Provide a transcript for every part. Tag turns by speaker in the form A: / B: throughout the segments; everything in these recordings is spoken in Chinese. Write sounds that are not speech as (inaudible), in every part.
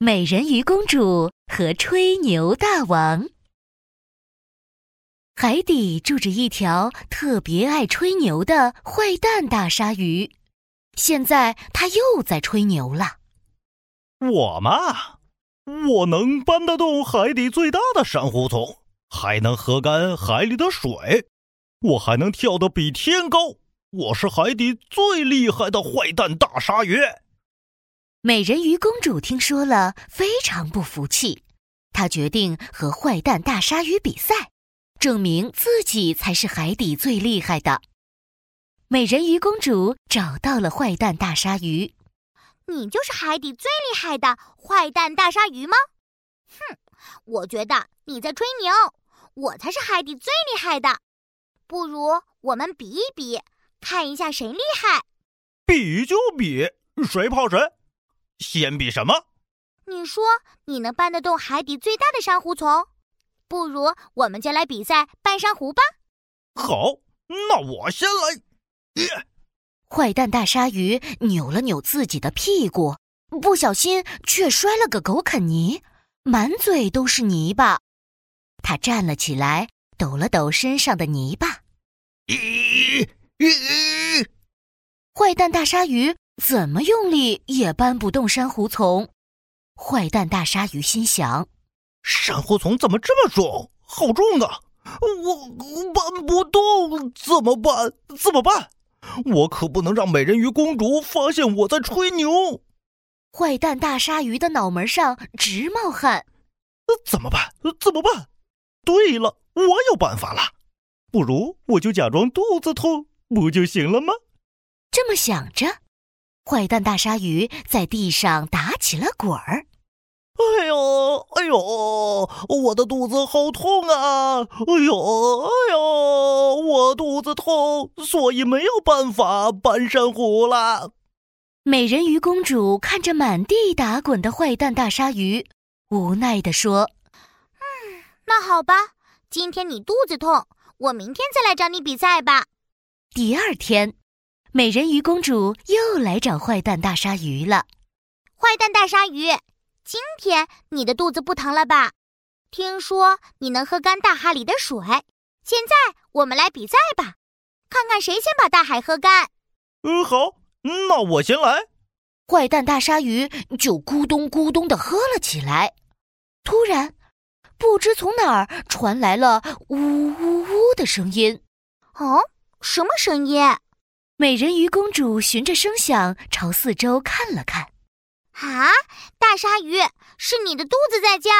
A: 美人鱼公主和吹牛大王。海底住着一条特别爱吹牛的坏蛋大鲨鱼，现在它又在吹牛了。
B: 我嘛，我能搬得动海底最大的珊瑚丛，还能喝干海里的水，我还能跳得比天高。我是海底最厉害的坏蛋大鲨鱼。
A: 美人鱼公主听说了，非常不服气，她决定和坏蛋大鲨鱼比赛，证明自己才是海底最厉害的。美人鱼公主找到了坏蛋大鲨鱼：“
C: 你就是海底最厉害的坏蛋大鲨鱼吗？”“哼，我觉得你在吹牛，我才是海底最厉害的。不如我们比一比，看一下谁厉害。”“
B: 比就比，谁怕谁？”先比什么？
C: 你说你能搬得动海底最大的珊瑚丛？不如我们就来比赛搬珊瑚吧。
B: 好，那我先来。
A: 坏蛋大鲨鱼扭了扭自己的屁股，不小心却摔了个狗啃泥，满嘴都是泥巴。他站了起来，抖了抖身上的泥巴。坏蛋大鲨鱼。怎么用力也搬不动珊瑚丛，坏蛋大鲨鱼心想：
B: 珊瑚丛怎么这么重？好重啊！我搬不动，怎么办？怎么办？我可不能让美人鱼公主发现我在吹牛。
A: 坏蛋大鲨鱼的脑门上直冒汗。
B: 怎么办？怎么办？对了，我有办法了。不如我就假装肚子痛，不就行了吗？
A: 这么想着。坏蛋大鲨鱼在地上打起了滚儿。
B: 哎呦，哎呦，我的肚子好痛啊！哎呦，哎呦，我肚子痛，所以没有办法搬珊瑚了。
A: 美人鱼公主看着满地打滚的坏蛋大鲨鱼，无奈地说：“
C: 嗯，那好吧，今天你肚子痛，我明天再来找你比赛吧。”
A: 第二天。美人鱼公主又来找坏蛋大鲨鱼了。
C: 坏蛋大鲨鱼，今天你的肚子不疼了吧？听说你能喝干大海里的水。现在我们来比赛吧，看看谁先把大海喝干。
B: 嗯，好，那我先来。
A: 坏蛋大鲨鱼就咕咚咕咚的喝了起来。突然，不知从哪儿传来了呜呜呜的声音。
C: 哦，什么声音？
A: 美人鱼公主循着声响朝四周看了看，
C: 啊，大鲨鱼，是你的肚子在叫！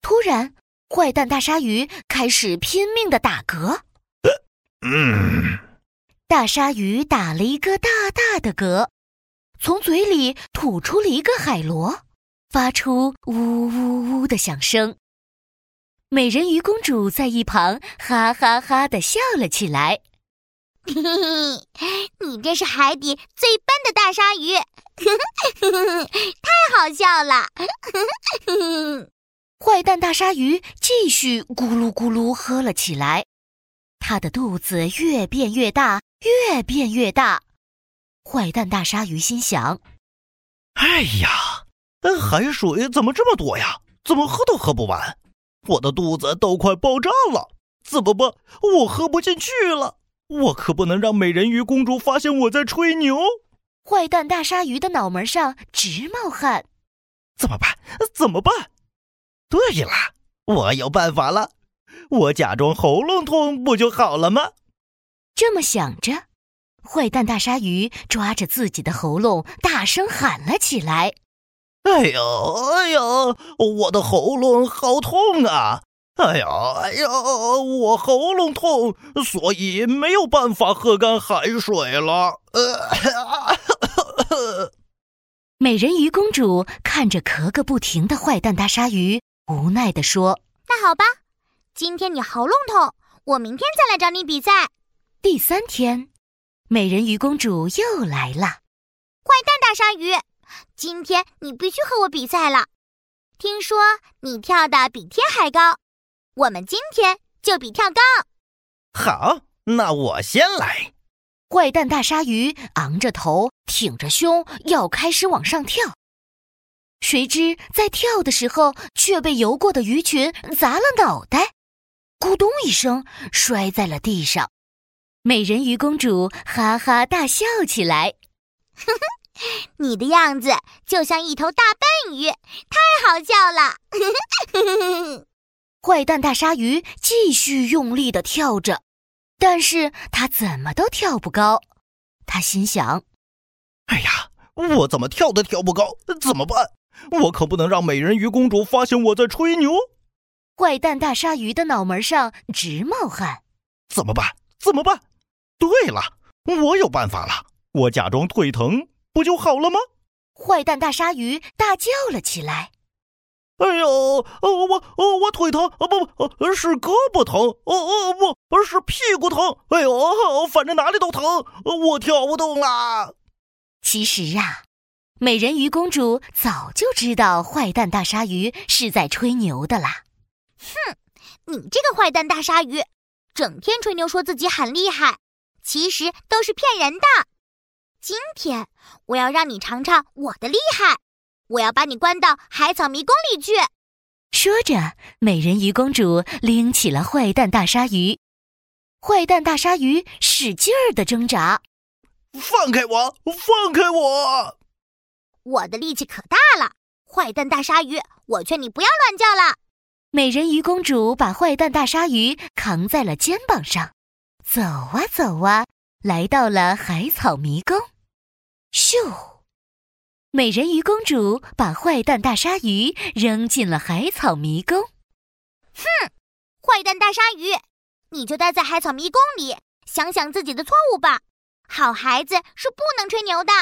A: 突然，坏蛋大鲨鱼开始拼命的打嗝。
B: 嗯，
A: 大鲨鱼打了一个大大的嗝，从嘴里吐出了一个海螺，发出呜呜呜的响声。美人鱼公主在一旁哈哈哈的笑了起来。
C: 嘿嘿，你这是海底最笨的大鲨鱼，(laughs) 太好笑了！(laughs)
A: 坏蛋大鲨鱼继续咕噜咕噜喝了起来，它的肚子越变越大，越变越大。坏蛋大鲨鱼心想：“
B: 哎呀，海水怎么这么多呀？怎么喝都喝不完，我的肚子都快爆炸了！怎么办？我喝不进去了。”我可不能让美人鱼公主发现我在吹牛。
A: 坏蛋大鲨鱼的脑门上直冒汗，
B: 怎么办？怎么办？对了，我有办法了，我假装喉咙痛不就好了吗？
A: 这么想着，坏蛋大鲨鱼抓着自己的喉咙，大声喊了起来：“
B: 哎呦，哎呦，我的喉咙好痛啊！”哎呀，哎呀，我喉咙痛，所以没有办法喝干海水了。
A: 呃 (laughs) 美人鱼公主看着咳个不停的坏蛋大鲨鱼，无奈地说：“
C: 那好吧，今天你喉咙痛，我明天再来找你比赛。”
A: 第三天，美人鱼公主又来了。
C: 坏蛋大鲨鱼，今天你必须和我比赛了。听说你跳的比天还高。我们今天就比跳高。
B: 好，那我先来。
A: 坏蛋大鲨鱼昂着头，挺着胸，要开始往上跳。谁知在跳的时候却被游过的鱼群砸了脑袋，咕咚一声摔在了地上。美人鱼公主哈哈大笑起来：“
C: 哼哼，你的样子就像一头大笨鱼，太好笑了！”
A: 坏蛋大鲨鱼继续用力的跳着，但是他怎么都跳不高。他心想：“
B: 哎呀，我怎么跳都跳不高，怎么办？我可不能让美人鱼公主发现我在吹牛。”
A: 坏蛋大鲨鱼的脑门上直冒汗。
B: 怎么办？怎么办？对了，我有办法了！我假装腿疼，不就好了吗？
A: 坏蛋大鲨鱼大叫了起来。
B: 哎呦，哦我哦我腿疼，哦不，是胳膊疼，哦哦不，是屁股疼。哎呦，反正哪里都疼，我跳不动啦。
A: 其实啊，美人鱼公主早就知道坏蛋大鲨鱼是在吹牛的啦。
C: 哼，你这个坏蛋大鲨鱼，整天吹牛说自己很厉害，其实都是骗人的。今天我要让你尝尝我的厉害。我要把你关到海草迷宫里去。
A: 说着，美人鱼公主拎起了坏蛋大鲨鱼。坏蛋大鲨鱼使劲儿的挣扎，
B: 放开我！放开我！
C: 我的力气可大了，坏蛋大鲨鱼，我劝你不要乱叫了。
A: 美人鱼公主把坏蛋大鲨鱼扛在了肩膀上，走啊走啊，来到了海草迷宫。咻！美人鱼公主把坏蛋大鲨鱼扔进了海草迷宫。
C: 哼，坏蛋大鲨鱼，你就待在海草迷宫里，想想自己的错误吧。好孩子是不能吹牛的。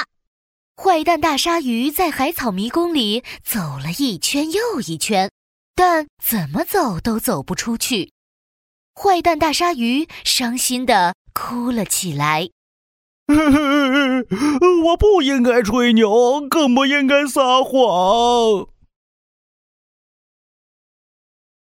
A: 坏蛋大鲨鱼在海草迷宫里走了一圈又一圈，但怎么走都走不出去。坏蛋大鲨鱼伤心的哭了起来。(laughs)
B: 我不应该吹牛，更不应该撒谎。